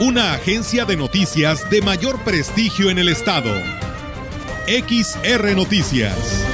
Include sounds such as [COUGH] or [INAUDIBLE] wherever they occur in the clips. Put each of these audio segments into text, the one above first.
Una agencia de noticias de mayor prestigio en el estado. XR Noticias.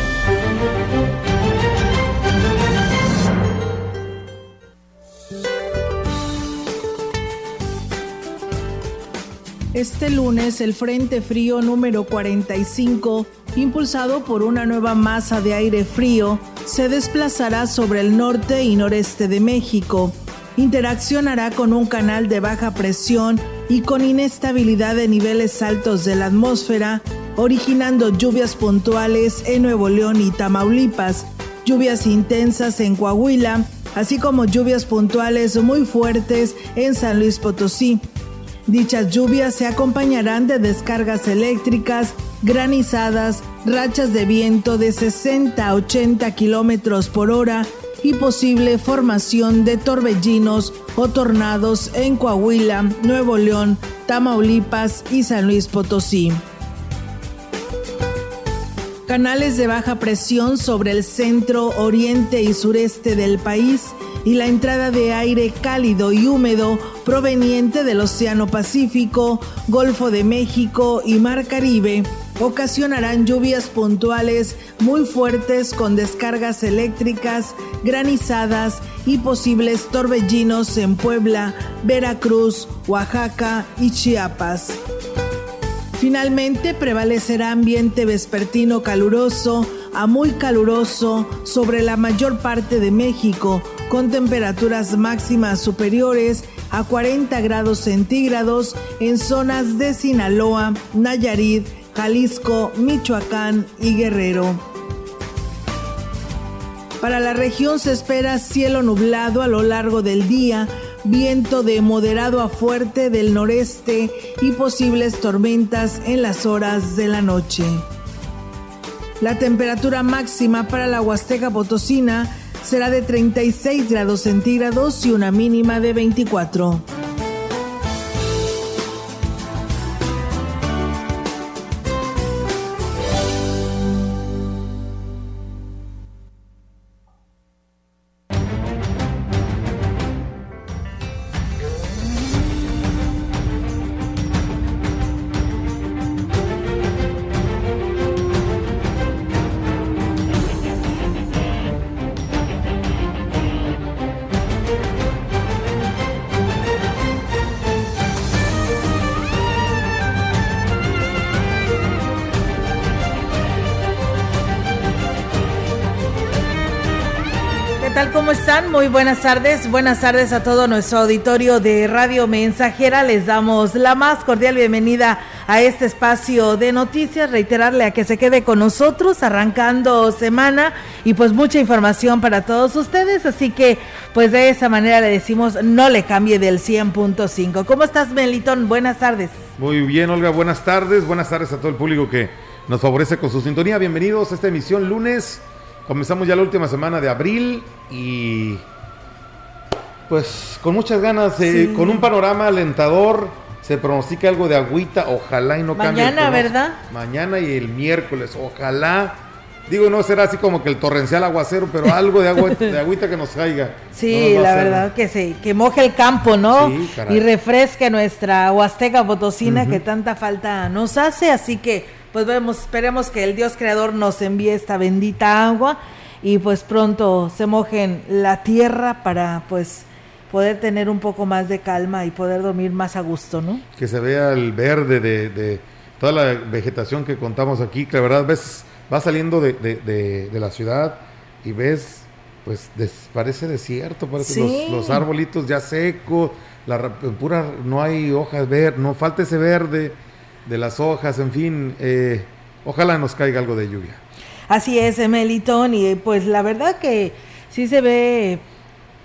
Este lunes el Frente Frío número 45, impulsado por una nueva masa de aire frío, se desplazará sobre el norte y noreste de México. Interaccionará con un canal de baja presión y con inestabilidad de niveles altos de la atmósfera, originando lluvias puntuales en Nuevo León y Tamaulipas, lluvias intensas en Coahuila, así como lluvias puntuales muy fuertes en San Luis Potosí. Dichas lluvias se acompañarán de descargas eléctricas, granizadas, rachas de viento de 60 a 80 kilómetros por hora y posible formación de torbellinos o tornados en Coahuila, Nuevo León, Tamaulipas y San Luis Potosí. Canales de baja presión sobre el centro, oriente y sureste del país y la entrada de aire cálido y húmedo proveniente del Océano Pacífico, Golfo de México y Mar Caribe ocasionarán lluvias puntuales muy fuertes con descargas eléctricas, granizadas y posibles torbellinos en Puebla, Veracruz, Oaxaca y Chiapas. Finalmente prevalecerá ambiente vespertino caluroso a muy caluroso sobre la mayor parte de México, con temperaturas máximas superiores a 40 grados centígrados en zonas de Sinaloa, Nayarit, Jalisco, Michoacán y Guerrero. Para la región se espera cielo nublado a lo largo del día, viento de moderado a fuerte del noreste y posibles tormentas en las horas de la noche. La temperatura máxima para la Huasteca Potosina será de 36 grados centígrados y una mínima de 24. Muy buenas tardes, buenas tardes a todo nuestro auditorio de Radio Mensajera. Les damos la más cordial bienvenida a este espacio de noticias. Reiterarle a que se quede con nosotros arrancando semana y pues mucha información para todos ustedes. Así que pues de esa manera le decimos no le cambie del 100.5. ¿Cómo estás, Melitón? Buenas tardes. Muy bien, Olga, buenas tardes. Buenas tardes a todo el público que nos favorece con su sintonía. Bienvenidos a esta emisión lunes Comenzamos ya la última semana de abril y pues con muchas ganas, con un panorama alentador, se pronostica algo de agüita, ojalá y no cambie. Mañana, ¿verdad? Mañana y el miércoles, ojalá. Digo, no será así como que el torrencial aguacero, pero [LAUGHS] algo de agua, de agüita que nos caiga. Sí, la verdad que sí, que moje el campo, ¿no? Sí, y refresque nuestra Huasteca Potosina que tanta falta nos hace, así que pues vemos, esperemos que el Dios creador nos envíe esta bendita agua y pues pronto se mojen la tierra para pues poder tener un poco más de calma y poder dormir más a gusto, ¿no? Que se vea el verde de, toda la vegetación que contamos aquí, que la verdad ves, va saliendo de, la ciudad y ves, pues parece desierto, parece los, los, arbolitos ya secos, la pura, no hay hojas verdes, no falta ese verde de las hojas, en fin, eh, ojalá nos caiga algo de lluvia. Así es, Melitón, y pues la verdad que sí se ve,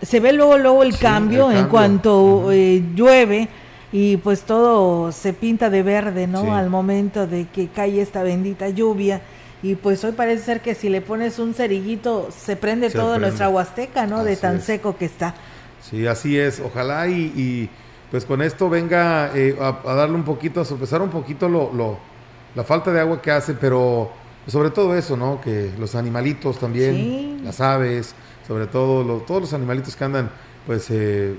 se ve luego, luego el, cambio, en cuanto eh, llueve. y pues todo se pinta de verde, ¿no? Al momento de que cae esta bendita lluvia. Y pues hoy parece ser que si le pones un cerillito se prende todo nuestra huasteca, ¿no? de tan seco que está. Sí, así es. Ojalá y, pues con esto venga eh, a, darle un poquito, a sopesar un poquito lo, lo, la falta de agua que hace, pero sobre todo eso, ¿no? Que los animalitos también, las aves, sobre todo todos los animalitos que andan pues eh,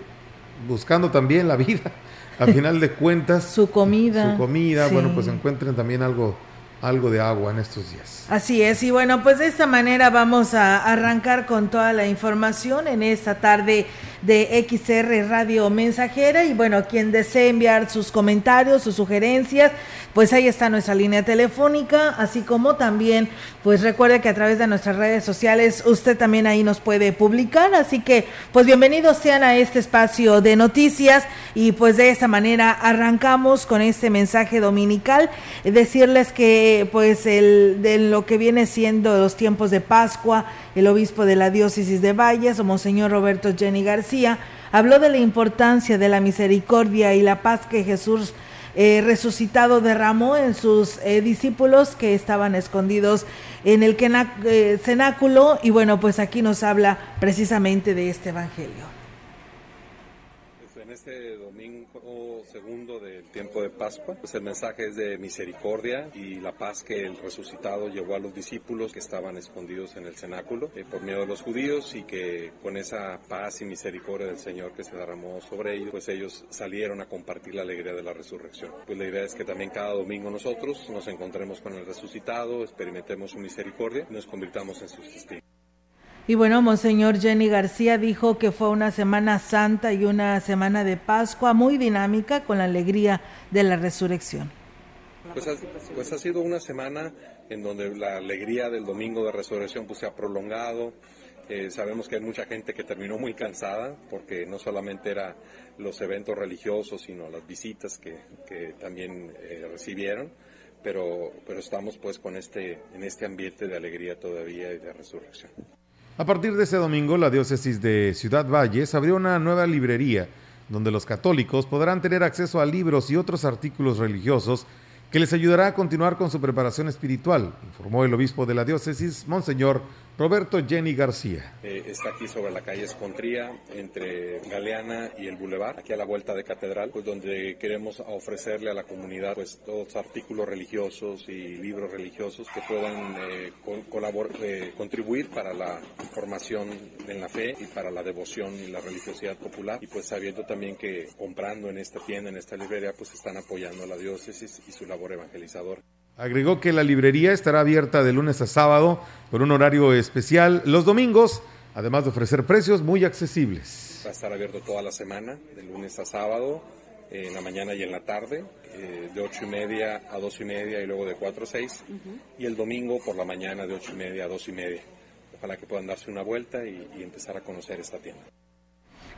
buscando también la vida, al [LAUGHS] final de cuentas. su comida. Su comida, bueno, pues encuentren también algo algo de agua en estos días. Así es, y bueno, pues de esta manera vamos a arrancar con toda la información en esta tarde de XR Radio Mensajera y bueno, quien desee enviar sus comentarios, sus sugerencias, pues ahí está nuestra línea telefónica, así como también, pues recuerde que a través de nuestras redes sociales usted también ahí nos puede publicar, así que pues bienvenidos sean a este espacio de noticias y pues de esta manera arrancamos con este mensaje dominical, decirles que pues el de lo que viene siendo los tiempos de Pascua, el obispo de la diócesis de Valles, Monseñor Roberto Jenny García, habló de la importancia de la misericordia y la paz que Jesús eh, resucitado derramó en sus eh, discípulos que estaban escondidos en el eh, cenáculo y bueno, pues aquí nos habla precisamente de este evangelio. Pues en este domingo segundo del tiempo de Pascua, pues el mensaje es de misericordia y la paz que el resucitado llevó a los discípulos que estaban escondidos en el cenáculo por miedo de los judíos y que con esa paz y misericordia del Señor que se derramó sobre ellos, pues ellos salieron a compartir la alegría de la resurrección. Pues la idea es que también cada domingo nosotros nos encontremos con el resucitado, experimentemos su misericordia y nos convirtamos en sus testigos. Y bueno, Monseñor Jenny García dijo que fue una Semana Santa y una Semana de Pascua muy dinámica con la alegría de la resurrección. Pues ha, pues sido una semana en donde la alegría del domingo de resurrección pues se ha prolongado. Eh, sabemos que hay mucha gente que terminó muy cansada porque no solamente eran los eventos religiosos, sino las visitas que, que también eh, recibieron. Pero, pero estamos pues con este, en este ambiente de alegría todavía y de resurrección. A partir de ese domingo, la diócesis de Ciudad Valles abrió una nueva librería donde los católicos podrán tener acceso a libros y otros artículos religiosos que les ayudará a continuar con su preparación espiritual, informó el obispo de la diócesis, Monseñor Roberto Jenny García. Eh, está aquí sobre la calle Escontría, entre Galeana y el Boulevard, aquí a la vuelta de Catedral, pues donde queremos ofrecerle a la comunidad pues todos artículos religiosos y libros religiosos que puedan eh, eh, contribuir para la formación en la fe y para la devoción y la religiosidad popular. Y pues sabiendo también que comprando en esta tienda, en esta librería, pues están apoyando a la diócesis y su labor evangelizadora. Agregó que la librería estará abierta de lunes a sábado por un horario especial los domingos, además de ofrecer precios muy accesibles. Va a estar abierto toda la semana, de lunes a sábado, en la mañana y en la tarde, eh, de ocho y media a dos y media y luego de cuatro a seis, y el domingo por la mañana de ocho y media a dos y media. Ojalá que puedan darse una vuelta y empezar a conocer esta tienda.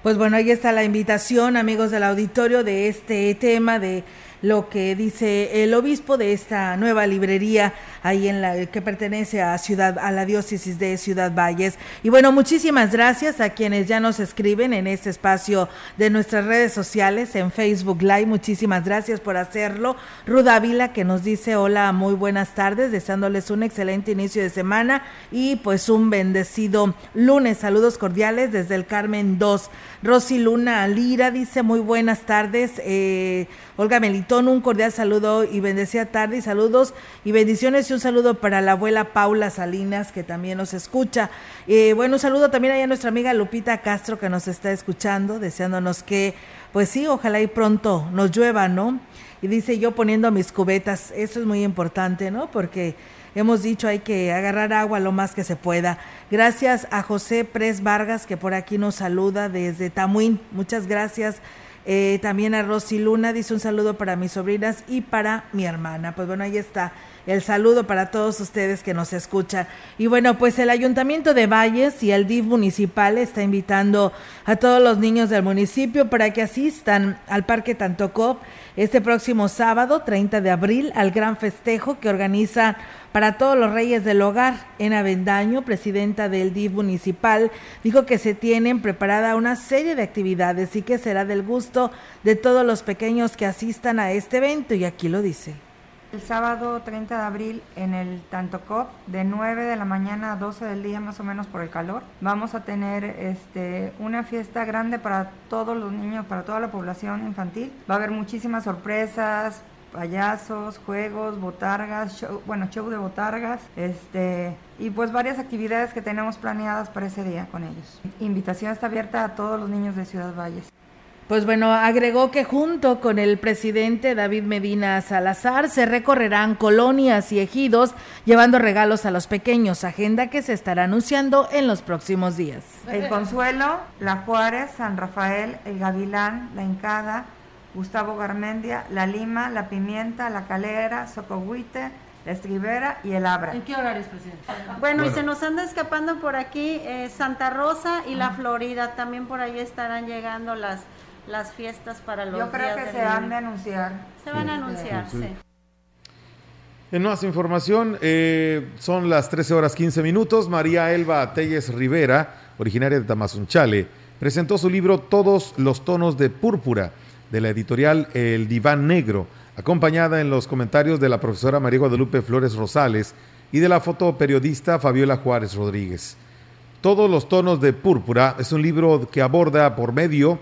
Pues bueno, ahí está la invitación, amigos del auditorio, de este tema de lo que dice el obispo de esta nueva librería ahí en la que pertenece a ciudad a la diócesis de Ciudad Valles. Y bueno, muchísimas gracias a quienes ya nos escriben en este espacio de nuestras redes sociales en Facebook Live. Muchísimas gracias por hacerlo. Ruth Ávila que nos dice hola, muy buenas tardes, deseándoles un excelente inicio de semana y pues un bendecido lunes. Saludos cordiales desde el Carmen 2. Rosy Luna Lira dice muy buenas tardes. Eh, Olga Melitón, un cordial saludo y bendecida tarde y saludos y bendiciones y un saludo para la abuela Paula Salinas que también nos escucha. Eh, bueno, un saludo también a nuestra amiga Lupita Castro que nos está escuchando, deseándonos que, pues sí, ojalá y pronto nos llueva, ¿no? Y dice yo poniendo mis cubetas, eso es muy importante, ¿no? Porque hemos dicho hay que agarrar agua lo más que se pueda. Gracias a José Pres Vargas que por aquí nos saluda desde Tamuín. Muchas gracias eh, también a Rosy Luna dice un saludo para mis sobrinas y para mi hermana. Pues bueno, ahí está el saludo para todos ustedes que nos escuchan. Y bueno, pues el Ayuntamiento de Valles y el DIF municipal está invitando a todos los niños del municipio para que asistan al Parque Tantocop este próximo sábado, 30 de abril, al gran festejo que organiza para todos los reyes del hogar. En Avendaño, presidenta del DIF municipal, dijo que se tienen preparada una serie de actividades y que será del gusto de todos los pequeños que asistan a este evento y aquí lo dice. El sábado 30 de abril en el Tantocop, de 9 de la mañana a 12 del día más o menos por el calor, vamos a tener este, una fiesta grande para todos los niños, para toda la población infantil. Va a haber muchísimas sorpresas, payasos, juegos, botargas, bueno, show de botargas, este, y pues varias actividades que tenemos planeadas para ese día con ellos. Invitación está abierta a todos los niños de Ciudad Valles. Pues bueno, agregó que junto con el presidente David Medina Salazar se recorrerán colonias y ejidos llevando regalos a los pequeños, agenda que se estará anunciando en los próximos días. El Consuelo, La Juárez, San Rafael, El Gavilán, La Hincada, Gustavo Garmendia, La Lima, La Pimienta, La Calera, Socohuite, La Estribera y El Abra. ¿En qué horarios, presidente? Bueno, y se nos anda escapando por aquí eh, Santa Rosa y La Florida. También por ahí estarán llegando las, las fiestas para los Yo creo que se van a anunciar. Se van a anunciar, sí. En más información, eh, son las 13 horas 15 minutos. María Elba Telles Rivera, originaria de Tamazunchale, presentó su libro Todos los tonos de púrpura de la editorial El Diván Negro, acompañada en los comentarios de la profesora María Guadalupe Flores Rosales y de la fotoperiodista Fabiola Juárez Rodríguez. Todos los tonos de púrpura es un libro que aborda por medio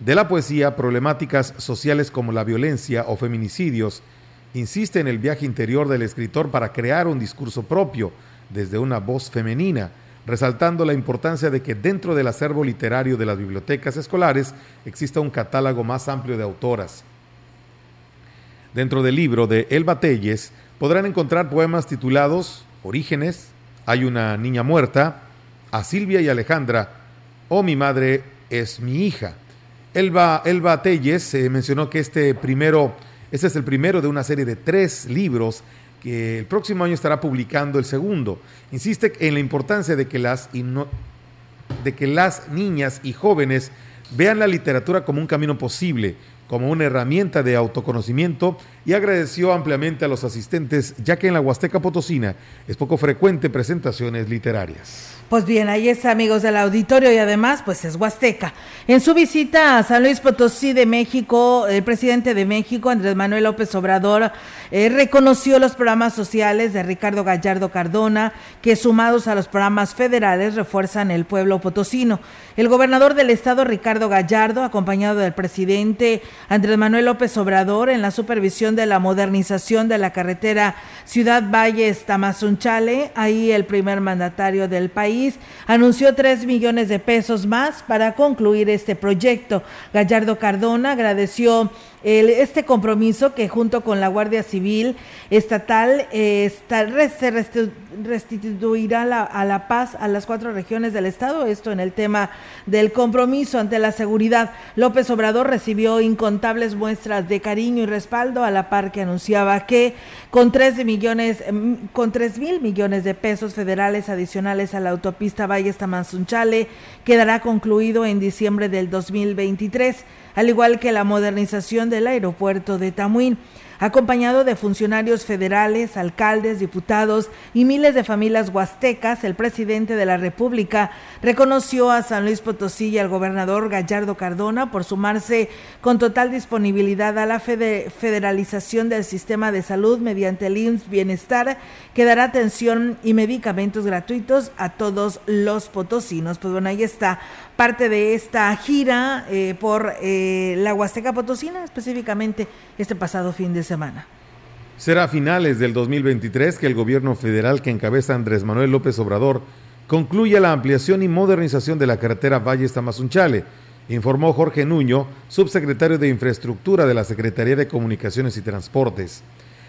de la poesía problemáticas sociales como la violencia o feminicidios. Insiste en el viaje interior del escritor para crear un discurso propio desde una voz femenina resaltando la importancia de que dentro del acervo literario de las bibliotecas escolares exista un catálogo más amplio de autoras. Dentro del libro de Elba Telles podrán encontrar poemas titulados Orígenes, Hay una niña muerta, A Silvia y Alejandra, o Mi madre es mi hija. Elba, Elba Telles se mencionó que este primero, este es el primero de una serie de tres libros que el próximo año estará publicando el segundo. Insiste en la importancia de que las, de que las niñas y jóvenes vean la literatura como un camino posible, como una herramienta de autoconocimiento y agradeció ampliamente a los asistentes, ya que en la Huasteca Potosina es poco frecuente presentaciones literarias. Pues bien, ahí está, amigos del auditorio, y además, pues es Huasteca. En su visita a San Luis Potosí de México, el presidente de México, Andrés Manuel López Obrador, eh, reconoció los programas sociales de Ricardo Gallardo Cardona, que sumados a los programas federales refuerzan el pueblo potosino. El gobernador del estado, Ricardo Gallardo, acompañado del presidente Andrés Manuel López Obrador, en la supervisión de la modernización de la carretera Ciudad Valles Tamazunchale, ahí el primer mandatario del país, anunció 3 millones de pesos más para concluir este proyecto. Gallardo Cardona agradeció este compromiso que junto con la Guardia Civil Estatal eh, se restituirá a la paz a las cuatro regiones del Estado, esto en el tema del compromiso ante la seguridad. López Obrador recibió incontables muestras de cariño y respaldo a la par que anunciaba que con tres millones, mm, con tres mil millones de pesos federales adicionales a la autopista Valles Tamazunchale quedará concluido en diciembre del 2023 al igual que la modernización del aeropuerto de Tamuín acompañado de funcionarios federales, alcaldes, diputados y miles de familias huastecas, el presidente de la República reconoció a San Luis Potosí y al gobernador Gallardo Cardona por sumarse con total disponibilidad a la federalización del sistema de salud mediante el IMSS Bienestar, que dará atención y medicamentos gratuitos a todos los potosinos. Pues bueno, ahí está parte de esta gira eh, por eh, la Huasteca Potosina, específicamente este pasado fin de semana. Será a finales del 2023 que el gobierno federal que encabeza Andrés Manuel López Obrador concluya la ampliación y modernización de la carretera Valles Tamazunchale, informó Jorge Nuño, subsecretario de Infraestructura de la Secretaría de Comunicaciones y Transportes.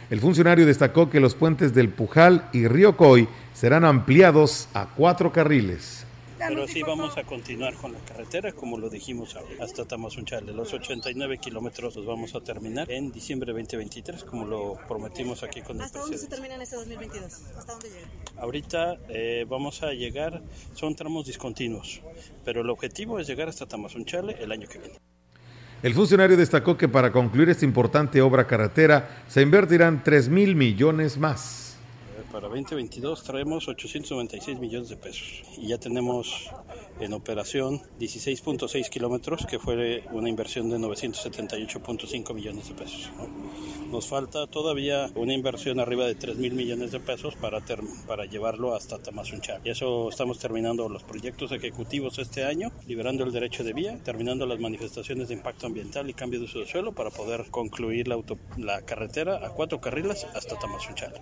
El funcionario destacó que los puentes del Pujal y Río Coy serán ampliados a cuatro carriles Pero sí vamos a continuar con la carretera como lo dijimos hasta Tamazunchale. Los 89 kilómetros los vamos a terminar en diciembre 2023 como lo prometimos aquí con el ¿Hasta dónde se termina en este 2022? ¿Hasta dónde llega? Ahorita eh, vamos a llegar, son tramos discontinuos, pero el objetivo es llegar hasta Tamazunchale el año que viene. El funcionario destacó que para concluir esta importante obra carretera se invertirán 3 mil millones más. Para 2022 traemos 896 millones de pesos y ya tenemos en operación 16.6 kilómetros, que fue una inversión de 978.5 millones de pesos. Nos falta todavía una inversión arriba de 3 mil millones de pesos para, para llevarlo hasta Tamazunchal. Y eso estamos terminando los proyectos ejecutivos este año, liberando el derecho de vía, terminando las manifestaciones de impacto ambiental y cambio de uso de suelo para poder concluir la, la carretera a cuatro carriles hasta Tamazunchal.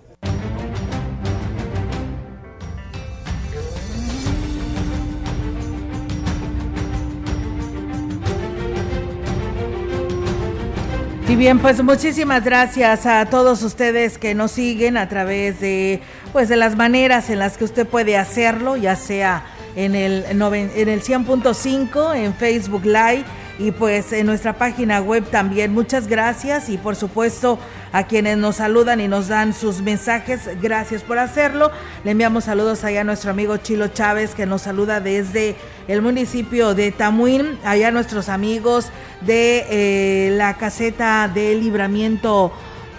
Y bien, pues muchísimas gracias a todos ustedes que nos siguen a través de pues de las maneras en las que usted puede hacerlo, ya sea en el en el 100.5 en Facebook Live y pues en nuestra página web también. Muchas gracias y por supuesto a quienes nos saludan y nos dan sus mensajes, gracias por hacerlo. Le enviamos saludos allá a nuestro amigo Chilo Chávez que nos saluda desde el municipio de Tamuín, allá nuestros amigos de eh, la caseta de libramiento.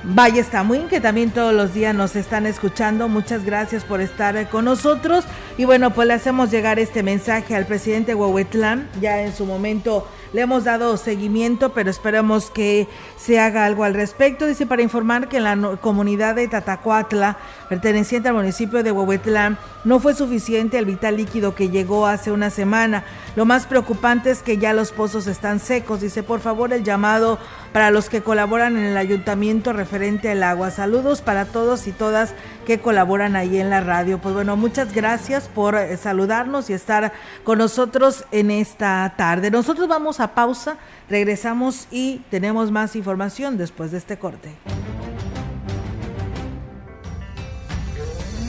Valle Tamuín, que también todos los días nos están escuchando. Muchas gracias por estar con nosotros. Y bueno, pues le hacemos llegar este mensaje al presidente Huehuetlán. Ya en su momento le hemos dado seguimiento, pero esperamos que se haga algo al respecto. Dice para informar que en la comunidad de Tatacuatla, perteneciente al municipio de Huehuetlán, no fue suficiente el vital líquido que llegó hace una semana. Lo más preocupante es que ya los pozos están secos. Dice, por favor, el llamado para los que colaboran en el ayuntamiento referente al agua. Saludos para todos y todas que colaboran ahí en la radio. Pues bueno, muchas gracias por eh, saludarnos y estar con nosotros en esta tarde. Nosotros vamos a pausa, regresamos y tenemos más información después de este corte.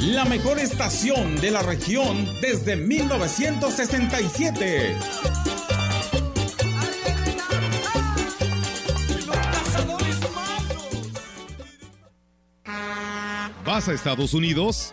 La mejor estación de la región desde 1967. ¿Vas a Estados Unidos?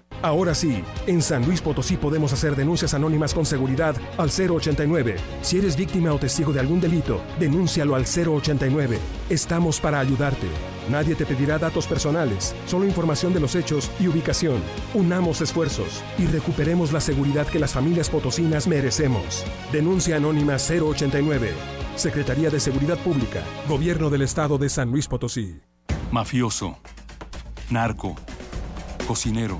Ahora sí, en San Luis Potosí podemos hacer denuncias anónimas con seguridad al 089. Si eres víctima o testigo de algún delito, denúncialo al 089. Estamos para ayudarte. Nadie te pedirá datos personales, solo información de los hechos y ubicación. Unamos esfuerzos y recuperemos la seguridad que las familias potosinas merecemos. Denuncia anónima 089. Secretaría de Seguridad Pública, Gobierno del Estado de San Luis Potosí. Mafioso, narco, cocinero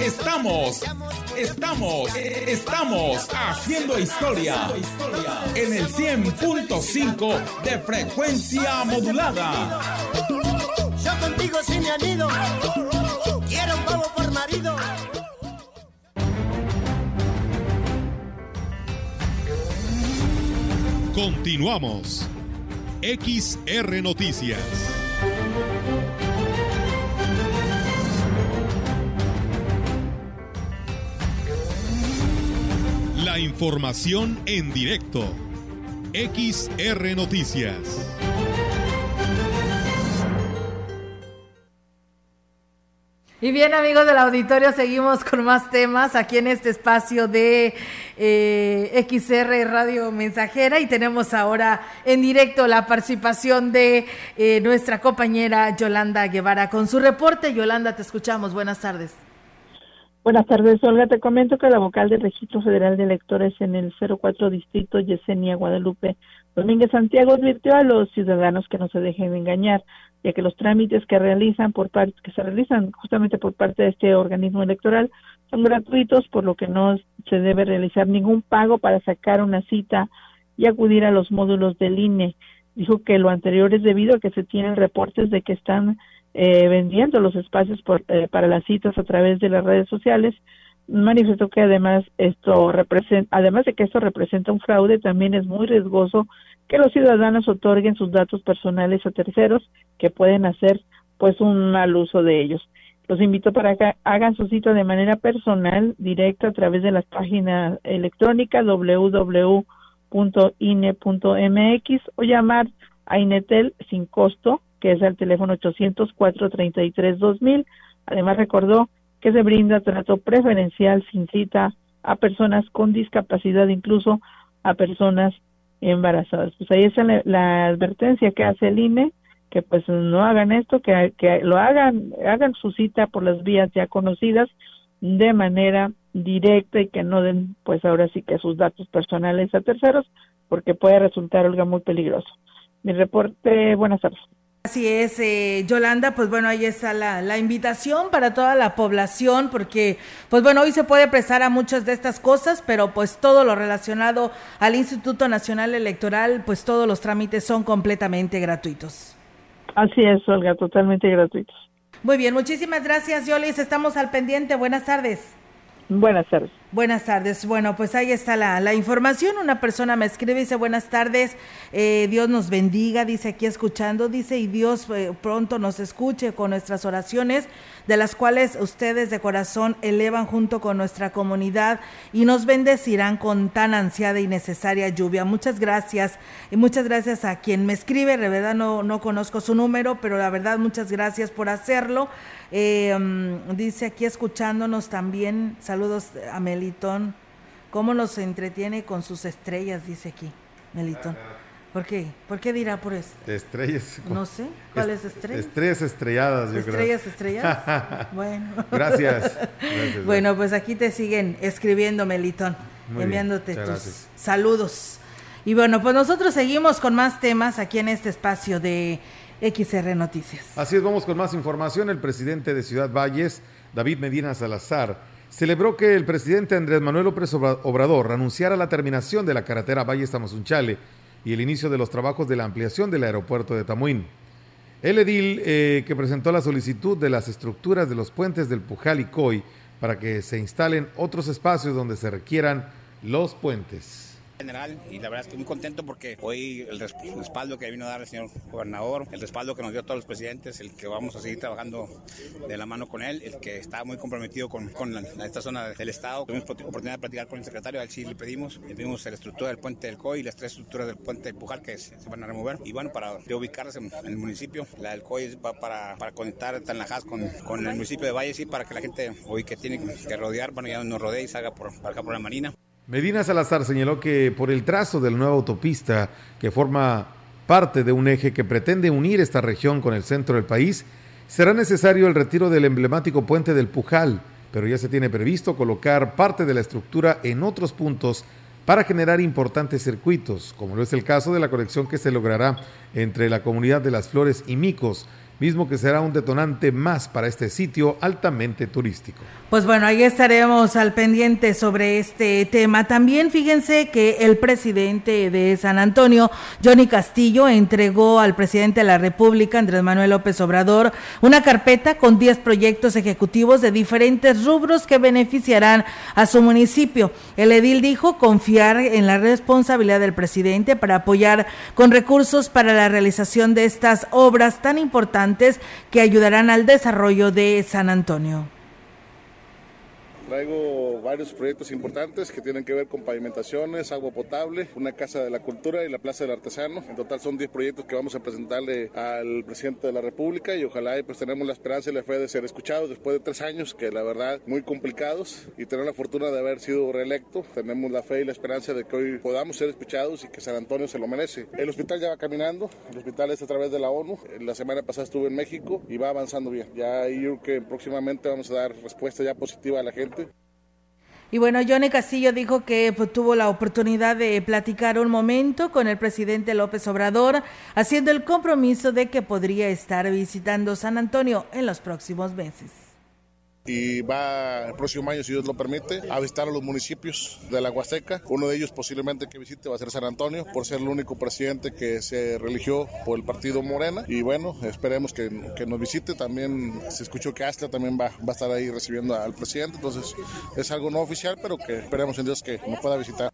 Estamos, estamos, estamos haciendo historia en el 100.5 de frecuencia modulada. Yo contigo sí me anido, quiero un pavo por marido. Continuamos. XR Noticias. Información en directo. XR Noticias. Y bien amigos del auditorio, seguimos con más temas aquí en este espacio de eh, XR Radio Mensajera y tenemos ahora en directo la participación de eh, nuestra compañera Yolanda Guevara con su reporte. Yolanda, te escuchamos. Buenas tardes. Buenas tardes, Olga. Te comento que la vocal del Registro Federal de Electores en el 04 Distrito, Yesenia Guadalupe Domínguez Santiago, advirtió a los ciudadanos que no se dejen engañar, ya que los trámites que realizan por parte, que se realizan justamente por parte de este organismo electoral son gratuitos, por lo que no se debe realizar ningún pago para sacar una cita y acudir a los módulos del INE. Dijo que lo anterior es debido a que se tienen reportes de que están eh, vendiendo los espacios eh, para las citas a través de las redes sociales. Manifestó que además esto representa, además de que esto representa un fraude, también es muy riesgoso que los ciudadanos otorguen sus datos personales a terceros que pueden hacer pues un mal uso de ellos. Los invito para que hagan su cita de manera personal, directa a través de la página electrónica www.ine.mx o llamar a Inetel sin costo que es el teléfono 800-433-2000. Además, recordó que se brinda trato preferencial sin cita a personas con discapacidad, incluso a personas embarazadas. Pues ahí está la, advertencia que hace el INE, que pues no hagan esto, que, que lo hagan, hagan su cita por las vías ya conocidas de manera directa y que no den pues ahora sí que sus datos personales a terceros, porque puede resultar algo muy peligroso. Mi reporte, buenas tardes. Así es, eh, Yolanda, pues bueno, ahí está la, la, invitación para toda la población, porque pues bueno, hoy se puede prestar a muchas de estas cosas, pero pues todo lo relacionado al Instituto Nacional Electoral, pues todos los trámites son completamente gratuitos. Así es, Olga, totalmente gratuitos. Muy bien, muchísimas gracias, Yolis, estamos al pendiente, buenas tardes. Buenas tardes. Buenas tardes. Bueno, pues ahí está la, información. Una persona me escribe y dice, buenas tardes, eh, Dios nos bendiga, dice aquí escuchando, dice, y Dios eh, pronto nos escuche con nuestras oraciones, de las cuales ustedes de corazón elevan junto con nuestra comunidad y nos bendecirán con tan ansiada y necesaria lluvia. Muchas gracias. Y muchas gracias a quien me escribe, de verdad no, no conozco su número, pero la verdad muchas gracias por hacerlo. Eh, mm, dice aquí escuchándonos también, saludos a Melitón, cómo nos entretiene con sus estrellas, dice aquí, Melitón. ¿Por qué? ¿Por qué dirá por eso? estrellas. [LAUGHS] No sé. ¿Cuáles estrellas? Estrellas estrelladas, yo ¿Estrellas creo. estrelladas? [LAUGHS] bueno. Gracias. [LAUGHS] Bueno, pues aquí te siguen escribiendo, Melitón, enviándote tus saludos. Y bueno, pues nosotros seguimos con más temas aquí en este espacio de XR Noticias. Así es, vamos con más información. El presidente de Ciudad Valles, David Medina Salazar, celebró que el presidente Andrés Manuel López Obrador anunciara la terminación de la carretera Valles Tamazunchale y el inicio de los trabajos de la ampliación del aeropuerto de Tamuín. El edil eh, que presentó la solicitud de las estructuras de los puentes del Pujal y Coy para que se instalen otros espacios donde se requieran los puentes general y la verdad es que muy contento porque hoy el respaldo que vino a dar el señor gobernador, el respaldo que nos dio todos los presidentes, el que vamos a seguir trabajando de la mano con él, el que está muy comprometido con, con esta zona del estado. Tuvimos oportunidad de platicar con el secretario, a él sí le pedimos, le pedimos la estructura del puente del COI y las tres estructuras del puente del Pujal que se, van a remover y bueno, para ubicarse en, el municipio, la del COI va para, para conectar Tanlajas con, con el municipio de Valles y para que la gente hoy que tiene que rodear, bueno ya nos rodee y salga por, acá por la marina. Medina Salazar señaló que por el trazo de la nueva autopista que forma parte de un eje que pretende unir esta región con el centro del país, será necesario el retiro del emblemático puente del Pujal, pero ya se tiene previsto colocar parte de la estructura en otros puntos para generar importantes circuitos, como lo es el caso de la conexión que se logrará entre la comunidad de las Flores y Micos, mismo que será un detonante más para este sitio altamente turístico. Pues bueno, ahí estaremos al pendiente sobre este tema. También fíjense que el presidente de San Antonio, Johnny Castillo, entregó al presidente de la República, Andrés Manuel López Obrador, una carpeta con 10 proyectos ejecutivos de diferentes rubros que beneficiarán a su municipio. El edil dijo confiar en la responsabilidad del presidente para apoyar con recursos para la realización de estas obras tan importantes que ayudarán al desarrollo de San Antonio Traigo varios proyectos importantes que tienen que ver con pavimentaciones, agua potable, una casa de la cultura y la plaza del artesano. En total son 10 proyectos que vamos a presentarle al presidente de la República y ojalá pues tenemos la esperanza y la fe de ser escuchados después de tres años que la verdad muy complicados y tener la fortuna de haber sido reelecto. Tenemos la fe y la esperanza de que hoy podamos ser escuchados y que San Antonio se lo merece. El hospital ya va caminando, el hospital es a través de la ONU. La semana pasada estuve en México y va avanzando bien. Ya yo creo que próximamente vamos a dar respuesta ya positiva a la gente. Y bueno, Johnny Castillo dijo que pues, tuvo la oportunidad de platicar un momento con el presidente López Obrador, haciendo el compromiso de que podría estar visitando San Antonio en los próximos meses y va el próximo año, si Dios lo permite, a visitar a los municipios de la Huasteca. Uno de ellos posiblemente que visite va a ser San Antonio, por ser el único presidente que se religió por el partido Morena. Y bueno, esperemos que, que nos visite. También se escuchó que Astla también va, va a estar ahí recibiendo al presidente. Entonces es algo no oficial, pero que esperemos en Dios que nos pueda visitar.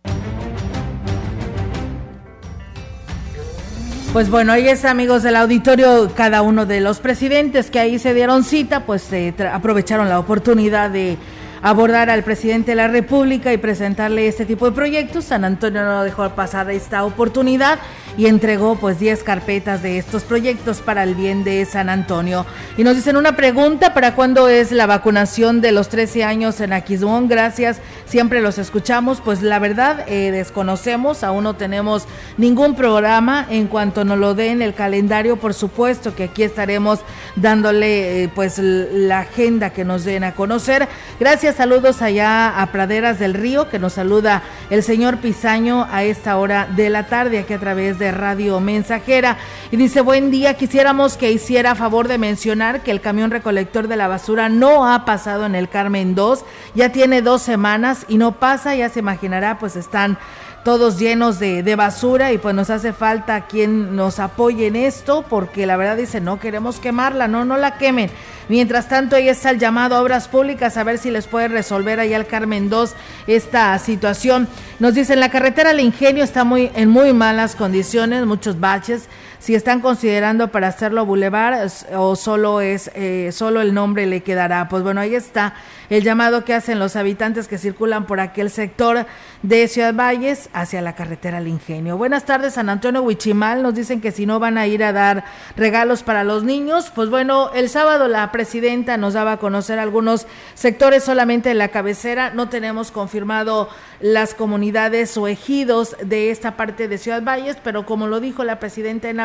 Pues bueno, ahí es amigos del auditorio, cada uno de los presidentes que ahí se dieron cita, pues eh, aprovecharon la oportunidad de abordar al presidente de la República y presentarle este tipo de proyectos. San Antonio no dejó pasar esta oportunidad y entregó pues 10 carpetas de estos proyectos para el bien de San Antonio. Y nos dicen una pregunta, ¿para cuándo es la vacunación de los 13 años en Aquismón? Gracias, siempre los escuchamos. Pues la verdad, eh, desconocemos, aún no tenemos ningún programa. En cuanto nos lo den el calendario, por supuesto que aquí estaremos dándole eh, pues la agenda que nos den a conocer. Gracias, saludos allá a Praderas del Río, que nos saluda el señor Pizaño a esta hora de la tarde, aquí a través de Radio Mensajera. Y dice, buen día, quisiéramos que hiciera favor de mencionar que el camión recolector de la basura no ha pasado en el Carmen 2, ya tiene dos semanas y no pasa, ya se imaginará, pues están todos llenos de, basura y pues nos hace falta quien nos apoye en esto porque la verdad dice no queremos quemarla, no, no la quemen. Mientras tanto, ahí está el llamado a obras públicas a ver si les puede resolver allá al Carmen 2 esta situación. Nos dicen la carretera al Ingenio está muy en muy malas condiciones, muchos baches si están considerando para hacerlo bulevar o solo es eh, solo el nombre le quedará. Pues bueno, ahí está el llamado que hacen los habitantes que circulan por aquel sector de Ciudad Valles hacia la carretera al Ingenio. Buenas tardes, San Antonio Huichimal. Nos dicen que si no van a ir a dar regalos para los niños, pues bueno, el sábado la presidenta nos daba a conocer algunos sectores solamente en la cabecera. No tenemos confirmado las comunidades o ejidos de esta parte de Ciudad Valles, pero como lo dijo la presidenta en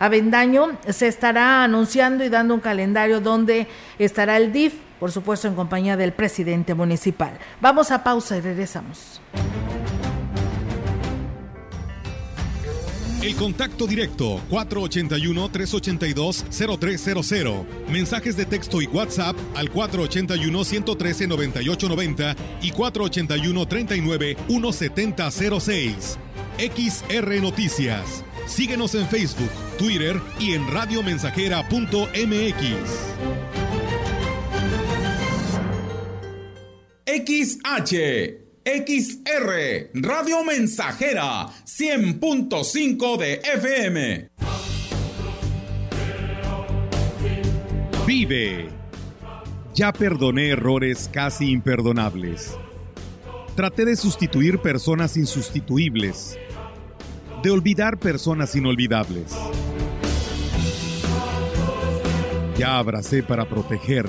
Avendaño, se estará anunciando y dando un calendario donde estará el DIF, por supuesto en compañía del presidente municipal. Vamos a pausa y regresamos. El contacto directo 481-382-0300. Mensajes de texto y WhatsApp al 481-113-9890 y 481-39-1706. XR Noticias. Síguenos en Facebook, Twitter y en radiomensajera.mx. XH XR, Radio Mensajera, 100.5 de FM. Vive. Ya perdoné errores casi imperdonables. Traté de sustituir personas insustituibles, de olvidar personas inolvidables. Ya abracé para proteger.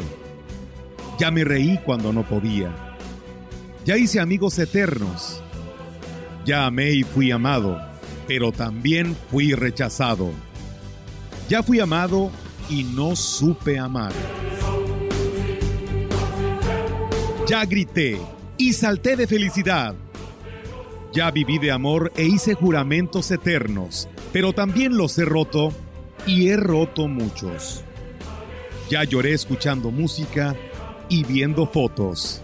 Ya me reí cuando no podía ya hice amigos eternos. Ya amé y fui amado, pero también fui rechazado. Ya fui amado y no supe amar. Ya grité y salté de felicidad. Ya viví de amor e hice juramentos eternos, pero también los he roto y he roto muchos. Ya lloré escuchando música y viendo fotos.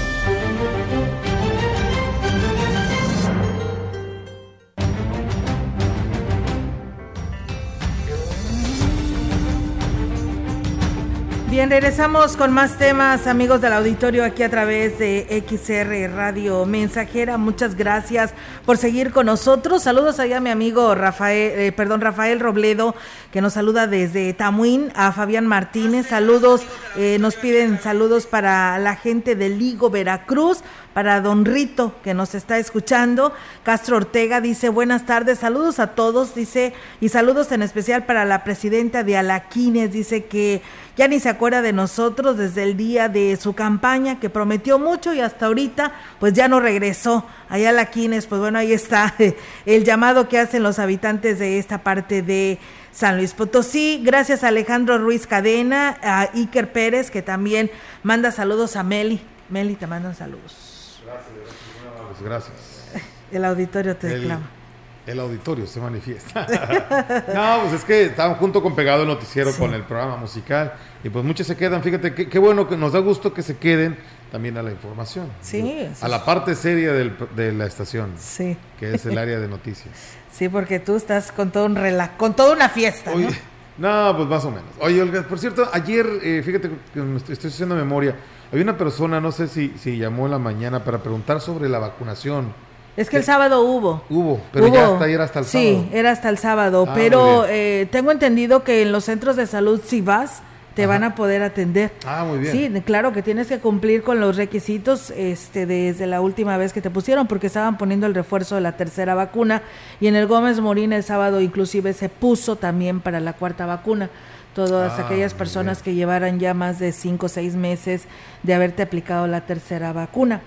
Bien, regresamos con más temas, amigos del auditorio, aquí a través de XR Radio Mensajera. Muchas gracias por seguir con nosotros. Saludos allá a mi amigo Rafael, eh, perdón, Rafael Robledo, que nos saluda desde Tamuín, a Fabián Martínez. Saludos, eh, nos piden saludos para la gente de Ligo, Veracruz para Don Rito, que nos está escuchando. Castro Ortega dice, buenas tardes, saludos a todos, dice, y saludos en especial para la presidenta de Alaquines, dice que ya ni se acuerda de nosotros desde el día de su campaña, que prometió mucho y hasta ahorita, pues ya no regresó allá Alaquines, pues bueno, ahí está [LAUGHS] el llamado que hacen los habitantes de esta parte de... San Luis Potosí. Gracias a Alejandro Ruiz Cadena, a Iker Pérez, que también manda saludos a Meli. Meli, te mandan saludos. Gracias, gracias. [LAUGHS] El auditorio te El- reclama. El auditorio se manifiesta. [LAUGHS] no, pues es que estaban junto con pegado el noticiero con el programa musical y pues muchos se quedan. Fíjate qué qué bueno que nos da gusto que se queden también a la información. Sí, A la parte seria del- de la estación. Sí. Que es el [LAUGHS] área de noticias. Sí, porque tú estás con todo un rela con toda una fiesta, ¿no? No, pues más o menos. Oye, Olga, por cierto, ayer, eh, fíjate que me estoy, haciendo memoria. Había una persona, no sé si, si llamó en la mañana para preguntar sobre la vacunación. Es que el sábado hubo. Hubo, pero ya hasta ayer hasta el sí, sábado. era hasta el sábado. Ah, pero eh, tengo entendido que en los centros de salud, si vas, te van a poder atender. Ah, muy bien. Sí, claro que tienes que cumplir con los requisitos este, desde la última vez que te pusieron, porque estaban poniendo el refuerzo de la tercera vacuna. Y en el Gómez Morín el sábado inclusive se puso también para la cuarta vacuna. Todas Ah, aquellas personas que llevaran ya más de cinco o seis meses de haberte aplicado la tercera vacuna.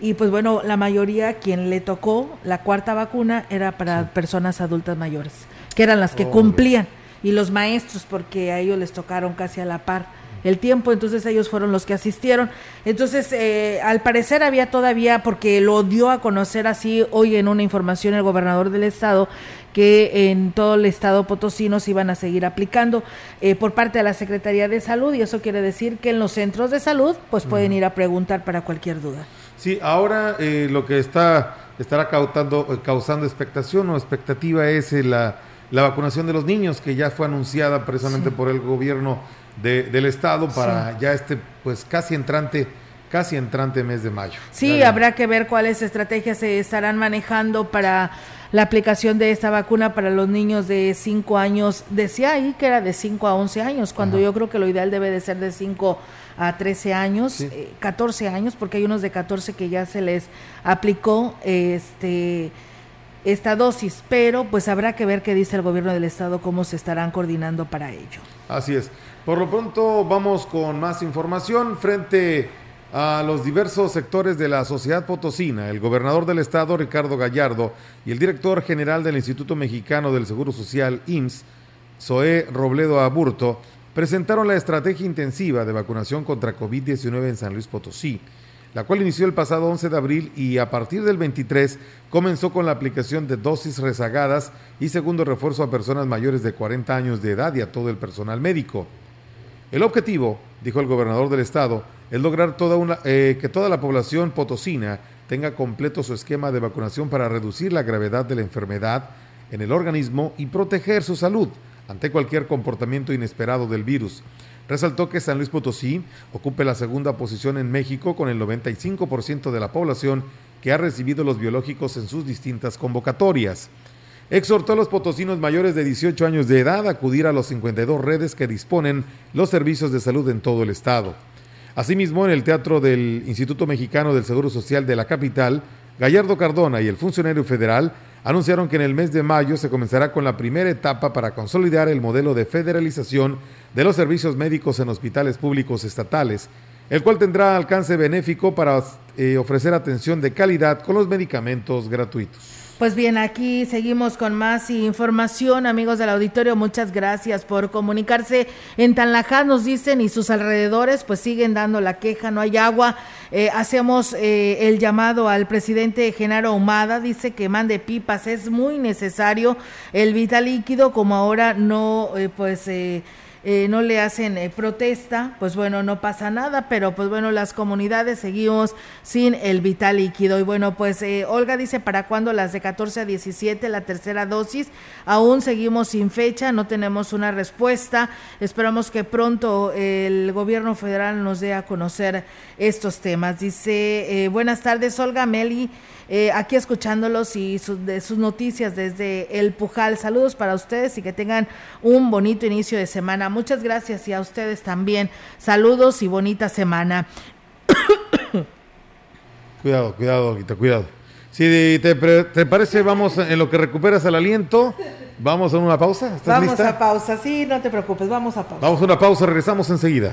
Y pues bueno, la mayoría quien le tocó la cuarta vacuna era para personas adultas mayores, que eran las que Oh, cumplían. Y los maestros, porque a ellos les tocaron casi a la par el tiempo, entonces ellos fueron los que asistieron. Entonces, eh, al parecer había todavía, porque lo dio a conocer así hoy en una información el gobernador del estado, que en todo el estado potosino se iban a seguir aplicando eh, por parte de la Secretaría de Salud y eso quiere decir que en los centros de salud pues pueden ir a preguntar para cualquier duda. Sí, ahora eh, lo que está estará causando, eh, causando expectación o expectativa es la, la, vacunación de los niños que ya fue anunciada precisamente por el gobierno de, del estado para ya este pues casi entrante casi entrante mes de mayo. Sí, habrá que ver cuáles estrategias se estarán manejando para la aplicación de esta vacuna para los niños de 5 años. Decía ahí que era de 5 a 11 años, cuando yo creo que lo ideal debe de ser de 5 a 13 años, 14 eh, años, porque hay unos de 14 que ya se les aplicó este esta dosis, pero pues habrá que ver qué dice el gobierno del estado, cómo se estarán coordinando para ello. Así es. Por lo pronto vamos con más información frente a los diversos sectores de la sociedad potosina, el gobernador del estado Ricardo Gallardo y el director general del Instituto Mexicano del Seguro Social IMSS, Zoé Robledo Aburto, presentaron la estrategia intensiva de vacunación contra COVID-19 en San Luis Potosí, la cual inició el pasado 11 de abril y a partir del 23 comenzó con la aplicación de dosis rezagadas y segundo refuerzo a personas mayores de 40 años de edad y a todo el personal médico. El objetivo, dijo el gobernador del estado, es lograr eh, que toda la población potosina tenga completo su esquema de vacunación para reducir la gravedad de la enfermedad en el organismo y proteger su salud ante cualquier comportamiento inesperado del virus. Resaltó que San Luis Potosí ocupe la segunda posición en México con el 95% de la población que ha recibido los biológicos en sus distintas convocatorias. Exhortó a los potosinos mayores de 18 años de edad a acudir a los 52 redes que disponen los servicios de salud en todo el estado. Asimismo, en el Teatro del Instituto Mexicano del Seguro Social de la capital, Gallardo Cardona y el funcionario federal anunciaron que en el mes de mayo se comenzará con la primera etapa para consolidar el modelo de federalización de los servicios médicos en hospitales públicos estatales, el cual tendrá alcance benéfico para eh, ofrecer atención de calidad con los medicamentos gratuitos. Pues bien, aquí seguimos con más información, amigos del auditorio. Muchas gracias por comunicarse. En Tanlajá nos dicen y sus alrededores, pues siguen dando la queja, no hay agua. Eh, hacemos eh, el llamado al presidente Genaro Humada, dice que mande pipas, es muy necesario el vital líquido, como ahora no, pues eh, no le hacen eh, protesta, pues bueno, no pasa nada, pero pues bueno, las comunidades seguimos sin el vital líquido. Y bueno, pues eh, Olga dice, ¿para cuándo las de 14 a 17, la tercera dosis? Aún seguimos sin fecha, no tenemos una respuesta. Esperamos que pronto el gobierno federal nos dé a conocer estos temas. Dice, buenas tardes, Olga Meli. Eh, aquí escuchándolos y de sus noticias desde el Pujal. Saludos para ustedes y que tengan un bonito inicio de semana. Muchas gracias y a ustedes también. Saludos y bonita semana. [COUGHS] cuidado, cuidado, cuidado. Si te, te, parece, vamos en lo que recuperas el aliento. Vamos a una pausa. ¿Estás vamos a pausa, sí, no te preocupes, vamos a pausa. Vamos a una pausa, regresamos enseguida.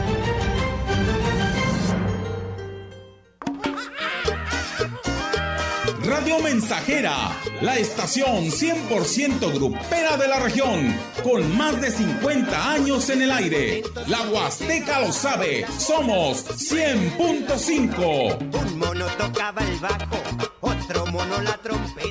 Radio Mensajera, la estación 100% grupera de la región, con más de 50 años en el aire. La Huasteca lo sabe, somos 100.5. Un mono tocaba el bajo, otro mono la trompeta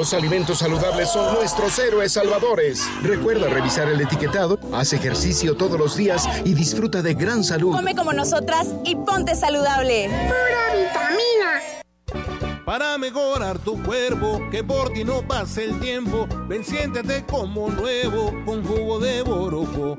Los alimentos saludables son nuestros héroes salvadores. Recuerda revisar el etiquetado, haz ejercicio todos los días y disfruta de gran salud. Come como nosotras y ponte saludable. Pura vitamina. Para mejorar tu cuerpo, que por ti no pase el tiempo, ven siéntete como nuevo con jugo de borojo.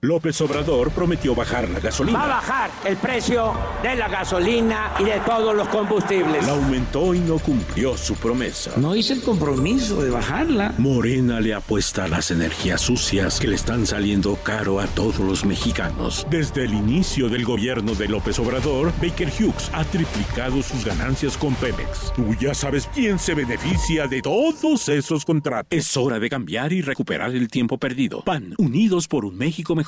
López Obrador prometió bajar la gasolina. Va a bajar el precio de la gasolina y de todos los combustibles. La aumentó y no cumplió su promesa. No hice el compromiso de bajarla. Morena le apuesta a las energías sucias que le están saliendo caro a todos los mexicanos. Desde el inicio del gobierno de López Obrador, Baker Hughes ha triplicado sus ganancias con Pemex. Tú ya sabes quién se beneficia de todos esos contratos. Es hora de cambiar y recuperar el tiempo perdido. PAN, unidos por un México mejor.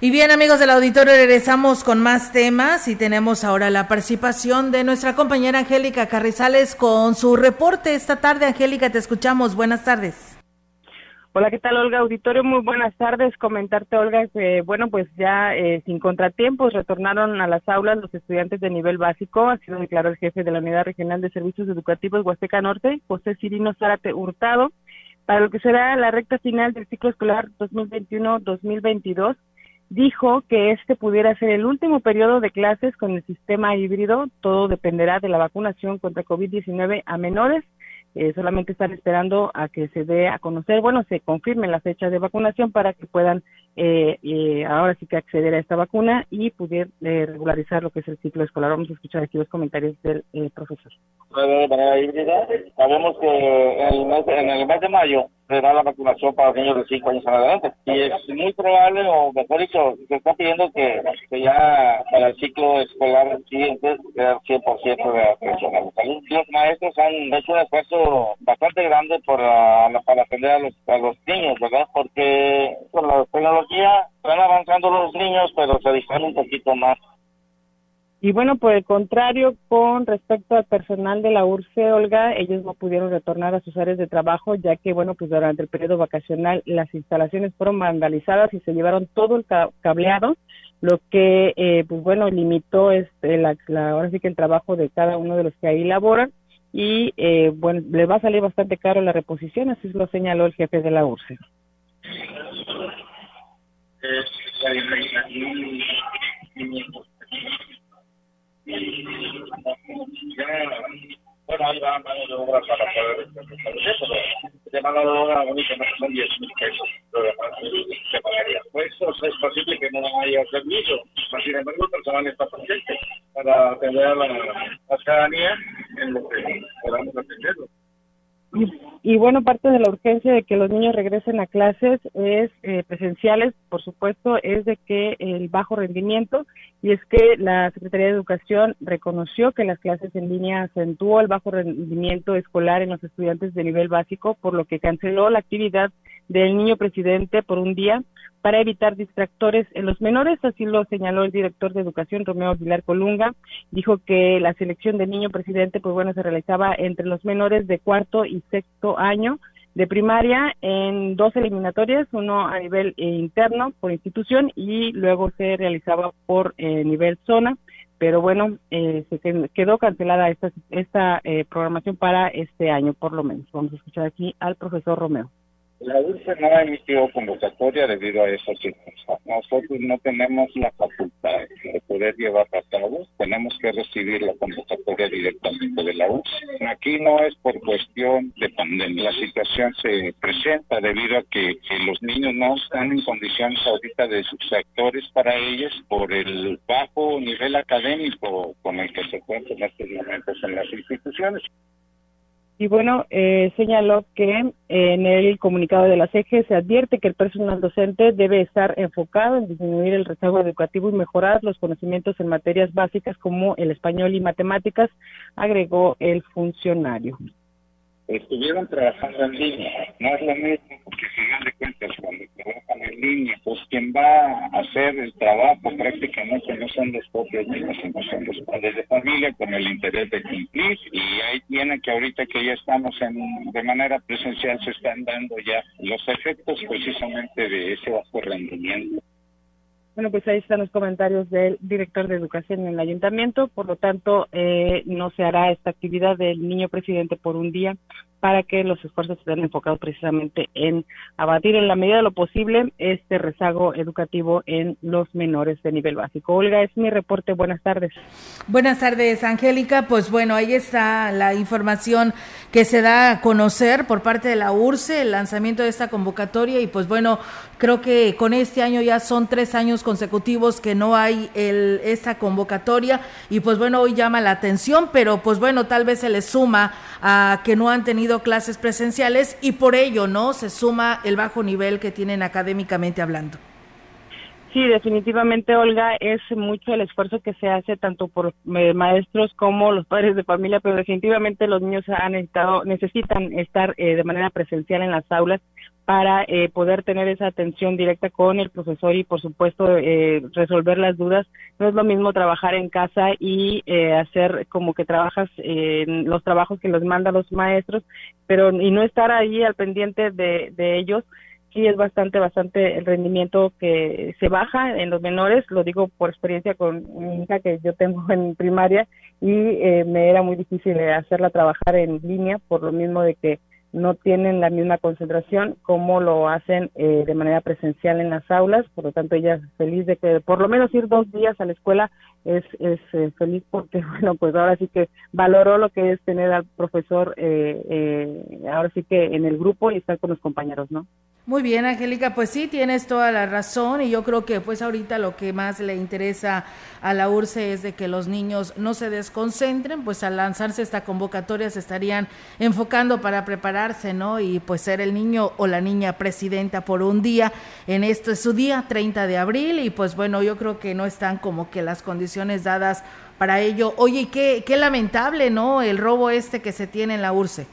Y bien amigos del auditorio, regresamos con más temas y tenemos ahora la participación de nuestra compañera Angélica Carrizales con su reporte esta tarde. Angélica, te escuchamos. Buenas tardes. Hola, ¿qué tal Olga Auditorio? Muy buenas tardes. Comentarte Olga que, bueno, pues ya eh, sin contratiempos retornaron a las aulas los estudiantes de nivel básico, así lo declaró el jefe de la Unidad Regional de Servicios Educativos Huasteca Norte, José Cirino Zárate Hurtado, para lo que será la recta final del ciclo escolar 2021-2022 dijo que este pudiera ser el último periodo de clases con el sistema híbrido. Todo dependerá de la vacunación contra COVID-19 a menores. Eh, solamente están esperando a que se dé a conocer, bueno, se confirmen las fechas de vacunación para que puedan eh, eh, ahora sí que acceder a esta vacuna y poder regularizar lo que es el ciclo escolar. Vamos a escuchar aquí los comentarios del profesor. De manera híbrida, sabemos que en el mes, en el mes de mayo será la vacunación para niños de 5 años en adelante. Y es muy probable, o mejor dicho, se está pidiendo que, ya para el ciclo escolar siguiente sea el 100% de atención Los maestros han hecho un esfuerzo bastante grande por, para atender a los, a los niños, ¿verdad? Porque con la tecnología van avanzando los niños, pero se distraen un poquito más. Y bueno, por el contrario, con respecto al personal de la URCE, Olga, ellos no pudieron retornar a sus áreas de trabajo, ya que, bueno, pues durante el periodo vacacional las instalaciones fueron vandalizadas y se llevaron todo el cableado, lo que, eh, pues bueno, limitó este, la, ahora sí que el trabajo de cada uno de los que ahí laboran y, eh, bueno, le va a salir bastante caro la reposición, así lo señaló el jefe de la URCE. Bueno, ahí va de obra para poder de son 10 mil pesos, lo se. Pues es posible que no haya servicio, sin embargo el personal está presente para atender a la ciudadanía en lo que podamos atenderlo. Y, bueno, parte de la urgencia de que los niños regresen a clases es eh, presenciales, por supuesto, es de que el bajo rendimiento y es que la Secretaría de Educación reconoció que las clases en línea acentuó el bajo rendimiento escolar en los estudiantes de nivel básico, por lo que canceló la actividad del niño presidente por un día para evitar distractores en los menores, así lo señaló el director de educación Romeo Aguilar Colunga, dijo que la selección del niño presidente pues bueno se realizaba entre los menores de cuarto y sexto año de primaria en dos eliminatorias, uno a nivel eh, interno por institución y luego se realizaba por eh, nivel zona, pero bueno, eh, se quedó cancelada esta, esta programación para este año por lo menos. Vamos a escuchar aquí al profesor Romeo. La URSS no ha emitido convocatoria debido a esa circunstancia. Nosotros no tenemos la facultad de poder llevar a cabo, tenemos que recibir la convocatoria directamente de la URSS. Aquí no es por cuestión de pandemia, la situación se presenta debido a que, los niños no están en condiciones ahorita de sus sectores para ellos por el bajo nivel académico con el que se cuentan en estos momentos en las instituciones. Y bueno, eh, señaló que en el comunicado de la CEGE se advierte que el personal docente debe estar enfocado en disminuir el rezago educativo y mejorar los conocimientos en materias básicas como el español y matemáticas, agregó el funcionario estuvieron trabajando en línea. No es lo mismo, porque si final de cuentas, cuando trabajan en línea, pues quien va a hacer el trabajo prácticamente no son los propios niños, sino son los padres de familia con el interés de cumplir. Y ahí tiene que ahorita que ya estamos en, de manera presencial, se están dando ya los efectos precisamente de ese bajo rendimiento. Bueno, pues ahí están los comentarios del director de educación en el ayuntamiento. Por lo tanto, eh, no se hará esta actividad del niño presidente por un día para que los esfuerzos estén enfocados precisamente en abatir en la medida de lo posible este rezago educativo en los menores de nivel básico. Olga, es mi reporte. Buenas tardes. Buenas tardes, Angélica. Pues bueno, ahí está la información que se da a conocer por parte de la URSE, el lanzamiento de esta convocatoria y pues bueno, creo que con este año ya son tres años consecutivos que no hay el, esta convocatoria y pues bueno, hoy llama la atención, pero pues bueno, tal vez se le suma a que no han tenido clases presenciales y por ello, ¿no? Se suma el bajo nivel que tienen académicamente hablando. Sí, definitivamente, Olga, es mucho el esfuerzo que se hace tanto por eh, maestros como los padres de familia, pero definitivamente los niños han necesitado, necesitan estar eh, de manera presencial en las aulas para eh, poder tener esa atención directa con el profesor y, por supuesto, resolver las dudas. No es lo mismo trabajar en casa y hacer como que trabajas en los trabajos que les mandan los maestros, pero y no estar ahí al pendiente de, de ellos sí es bastante, bastante el rendimiento que se baja en los menores, lo digo por experiencia con mi hija que yo tengo en primaria y eh, me era muy difícil hacerla trabajar en línea por lo mismo de que no tienen la misma concentración como lo hacen eh, de manera presencial en las aulas, por lo tanto ella es feliz de que por lo menos ir dos días a la escuela es, es eh, feliz porque, [LAUGHS] bueno, pues ahora sí que valoró lo que es tener al profesor eh, ahora sí que en el grupo y estar con los compañeros, ¿no? Muy bien, Angélica, pues sí, tienes toda la razón y yo creo que pues ahorita lo que más le interesa a la URSE es de que los niños no se desconcentren, pues al lanzarse esta convocatoria se estarían enfocando para prepararse, ¿no? Y pues ser el niño o la niña presidenta por un día, en este es su día, 30 de abril, y pues bueno, yo creo que no están como que las condiciones dadas para ello. Oye, qué, qué lamentable, ¿no? El robo este que se tiene en la URSE.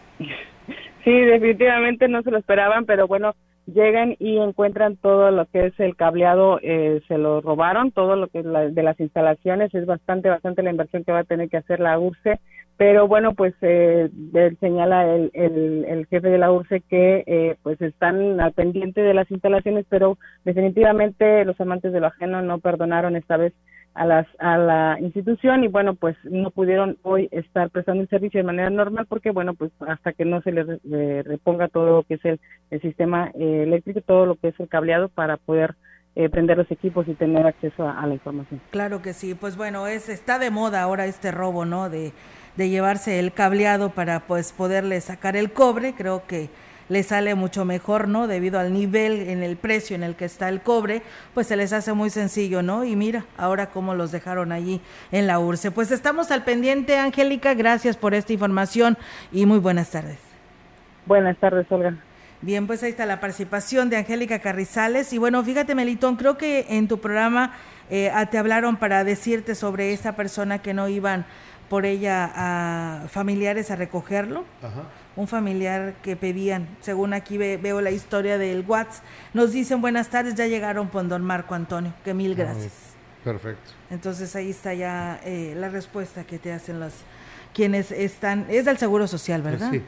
Sí, definitivamente no se lo esperaban, pero bueno, llegan y encuentran todo lo que es el cableado, eh, se lo robaron, todo lo que es de las instalaciones, es bastante, bastante la inversión que va a tener que hacer la URSE, pero bueno, pues eh, señala el, el, el, jefe de la URSE que eh, pues están al pendiente de las instalaciones, pero definitivamente los amantes de lo ajeno no perdonaron esta vez a, las, a la institución y bueno, pues no pudieron hoy estar prestando el servicio de manera normal porque bueno, pues hasta que no se les reponga todo lo que es el, el sistema eh, eléctrico, todo lo que es el cableado para poder eh, prender los equipos y tener acceso a, la información. Claro que sí, pues bueno, es está de moda ahora este robo, ¿no? De, de llevarse el cableado para pues poderle sacar el cobre, creo que le sale mucho mejor, ¿no? Debido al nivel en el precio en el que está el cobre, pues se les hace muy sencillo, ¿no? Y mira, ahora cómo los dejaron allí en la URSE. Pues estamos al pendiente, Angélica, gracias por esta información y muy buenas tardes. Buenas tardes, Olga. Bien, pues ahí está la participación de Angélica Carrizales. Y bueno, fíjate, Melitón, creo que en tu programa eh, te hablaron para decirte sobre esta persona que no iban por ella a familiares a recogerlo. Un familiar que pedían, según aquí veo la historia del WhatsApp, nos dicen buenas tardes, ya llegaron con don Marco Antonio, que mil gracias. perfecto. Entonces ahí está ya eh, la respuesta que te hacen los quienes están, es del Seguro Social, ¿verdad? Sí.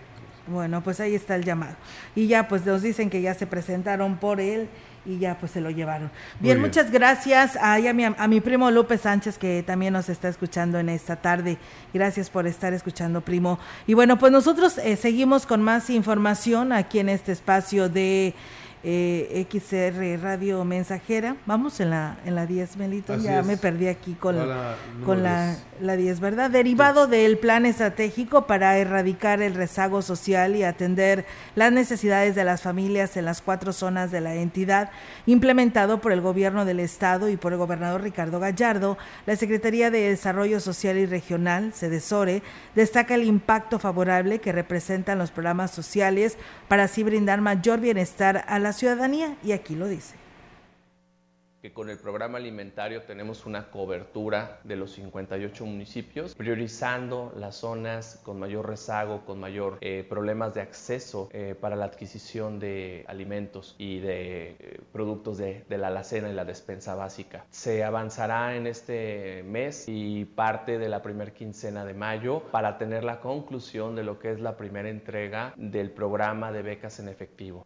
Bueno, pues ahí está el llamado. Y ya pues nos dicen que ya se presentaron por él y ya pues se lo llevaron. Bien, muchas gracias a, a, mi, a mi primo López Sánchez que también nos está escuchando en esta tarde. Gracias por estar escuchando, primo. Y bueno, pues nosotros eh, seguimos con más información aquí en este espacio de eh, XR Radio Mensajera. Vamos en la, en la 10, Melito. ya me perdí aquí con, la, con la, la 10, ¿verdad? Derivado del plan estratégico para erradicar el rezago social y atender las necesidades de las familias en las cuatro zonas de la entidad, implementado por el gobierno del Estado y por el gobernador Ricardo Gallardo, la Secretaría de Desarrollo Social y Regional, SEDESORE, destaca el impacto favorable que representan los programas sociales para así brindar mayor bienestar a ciudadanía y aquí lo dice que con el programa alimentario tenemos una cobertura de los 58 municipios, priorizando las zonas con mayor rezago, con mayor eh, problemas de acceso eh, para la adquisición de alimentos y de eh, productos de, de, la alacena y la despensa básica. Se avanzará en este mes y parte de la primera quincena de mayo para tener la conclusión de lo que es la primera entrega del programa de becas en efectivo.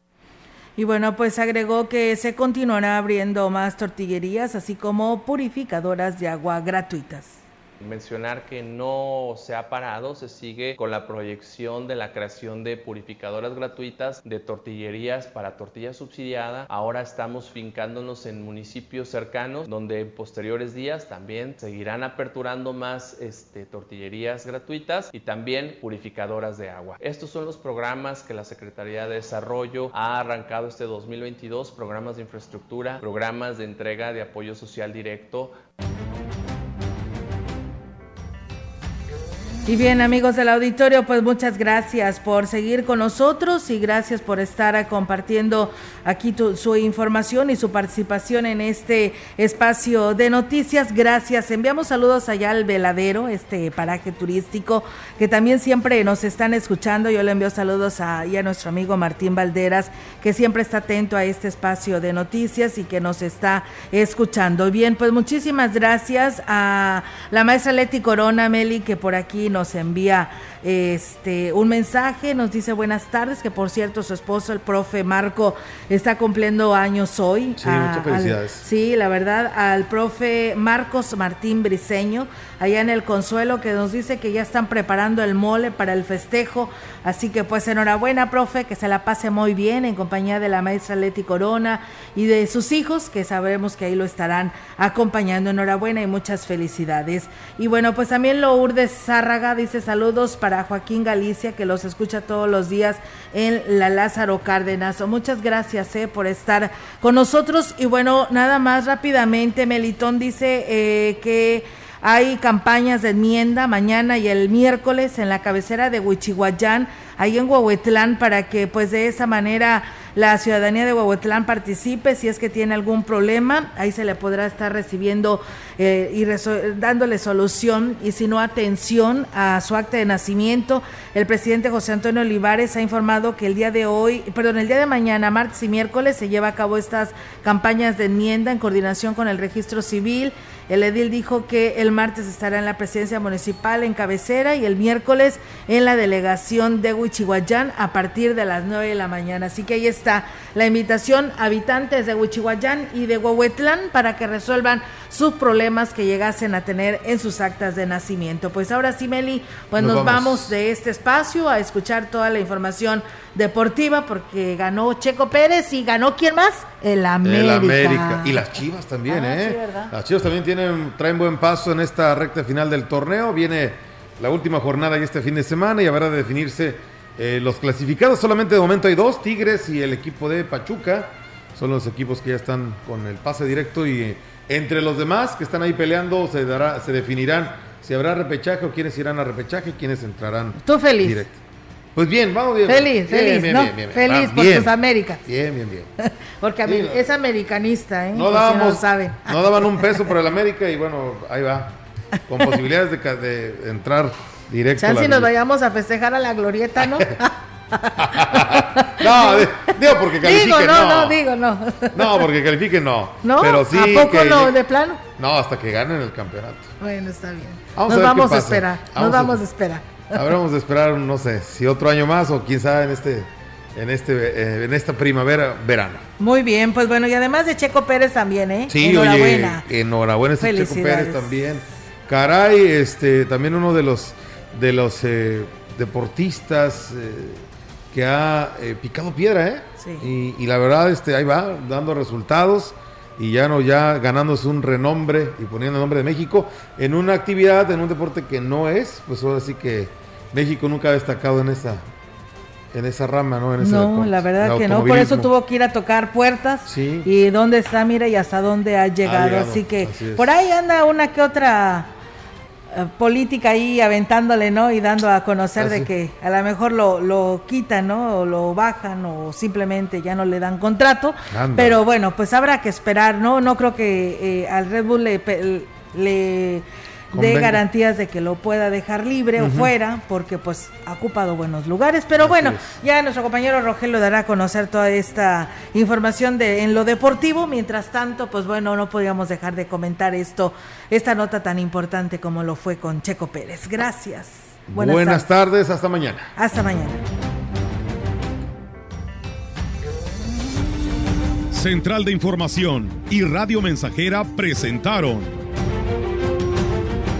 Y bueno, pues agregó que se continuará abriendo más tortillerías, así como purificadoras de agua gratuitas. Mencionar que no se ha parado, se sigue con la proyección de la creación de purificadoras gratuitas de tortillerías para tortilla subsidiada. Ahora estamos fincándonos en municipios cercanos donde en posteriores días también seguirán aperturando más este, tortillerías gratuitas y también purificadoras de agua. Estos son los programas que la Secretaría de Desarrollo ha arrancado este 2022, programas de infraestructura, programas de entrega de apoyo social directo. Y bien, amigos del auditorio, pues muchas gracias por seguir con nosotros y gracias por estar compartiendo aquí su información y su participación en este espacio de noticias. Gracias. Enviamos saludos allá al Veladero, este paraje turístico, que también siempre nos están escuchando. Yo le envío saludos a, a nuestro amigo Martín Valderas, que siempre está atento a este espacio de noticias y que nos está escuchando. Bien, pues muchísimas gracias a la maestra Leti Corona, Meli, que por aquí nos envía este un mensaje, nos dice buenas tardes, que por cierto su esposo, el profe Marco, está cumpliendo años hoy. Sí, muchas felicidades. sí, la verdad, al profe Marcos Martín Briseño, allá en el Consuelo, que nos dice que ya están preparando el mole para el festejo. Así que pues enhorabuena, profe, que se la pase muy bien en compañía de la maestra Leti Corona y de sus hijos, que sabemos que ahí lo estarán acompañando. Enhorabuena y muchas felicidades. Y bueno, pues también Lourdes Zárraga dice saludos para Joaquín Galicia, que los escucha todos los días en la Lázaro Cárdenas. Muchas gracias eh, por estar con nosotros. Y bueno, nada más rápidamente, Melitón dice eh, que hay campañas de enmienda mañana y el miércoles en la cabecera de Huichihuayán, ahí en Huehuetlán, para que pues de esa manera la ciudadanía de Huehuetlán participe si es que tiene algún problema, ahí se le podrá estar recibiendo eh, y dándole solución y si no atención a su acta de nacimiento. El presidente José Antonio Olivares ha informado que el día de hoy, perdón, el día de mañana, martes y miércoles se lleva a cabo estas campañas de enmienda en coordinación con el registro civil. El edil dijo que el martes estará en la presidencia municipal en cabecera y el miércoles en la delegación de Huichihuayán a partir de las 9 de la mañana. Así que ahí está la invitación habitantes de Huichihuayán y de Huehuetlán para que resuelvan sus problemas que llegasen a tener en sus actas de nacimiento. Pues ahora sí, Meli, pues nos, vamos. de este espacio a escuchar toda la información deportiva porque ganó Checo Pérez y ganó quién más? El América. El América. Y las Chivas también, ah, ¿eh? las Chivas también tienen, traen buen paso en esta recta final del torneo. Viene la última jornada y este fin de semana y habrá de definirse eh, los clasificados. Solamente de momento hay dos, Tigres y el equipo de Pachuca. Son los equipos que ya están con el pase directo y entre los demás que están ahí peleando se dará, se definirán si habrá repechaje o quiénes irán a repechaje y quiénes entrarán. Tú feliz. Directo. Pues bien, vamos bien. Feliz, feliz, bien, ¿no? Bien, feliz por tus Américas. Bien, bien, bien. [LAUGHS] Porque es americanista, ¿eh? No, dábamos, no, [LAUGHS] no daban un [LAUGHS] peso por el América y bueno, ahí va. con posibilidades de, de entrar directo. Ya si nos vayamos a festejar a la glorieta, ¿no? [LAUGHS] no, digo porque califiquen, digo, no, no. no, digo, no. No, porque califiquen, no. ¿No? Pero sí ¿A poco que- no, de plano? No, hasta que ganen el campeonato. Bueno, está bien. Vamos a nos vamos a esperar, Vamos nos a- vamos a esperar. Habremos de esperar, no sé, si otro año más o quién sabe en este, en este, eh, en esta primavera, verano. Muy bien, pues bueno, y además de Checo Pérez también, ¿eh? Sí, Enhorabuena. oye, enhorabuena este Checo. Pérez también. Caray, este, también uno de los de los eh, deportistas eh, que ha eh, picado piedra, ¿eh? Sí. Y, y la verdad, este, ahí va, dando resultados y ya no, ya ganándose un renombre y poniendo el nombre de México en una actividad, en un deporte que no es, pues ahora sí que México nunca ha destacado en esa, en esa rama, ¿no? En ese No, deporte, la verdad que no, por eso tuvo que ir a tocar puertas. Sí. Y dónde está, mira, y hasta dónde ha llegado. llegado, así que así por ahí anda una que otra política ahí aventándole, ¿no? Y dando a conocer Ah, de que a lo mejor lo, lo quitan, ¿no? O lo bajan o simplemente ya no le dan contrato. Anda. Pero bueno, pues habrá que esperar, ¿no? No creo que eh, al Red Bull le, le Convenga. garantías de que lo pueda dejar libre o fuera, porque pues ha ocupado buenos lugares. Pero bueno, ya nuestro compañero Rogelio dará a conocer toda esta información de en lo deportivo. Mientras tanto, pues bueno, no podíamos dejar de comentar esto, esta nota tan importante como lo fue con Checo Pérez. Gracias. Buenas, Buenas tardes. tardes, hasta mañana. Hasta mañana. Central de Información y Radio Mensajera presentaron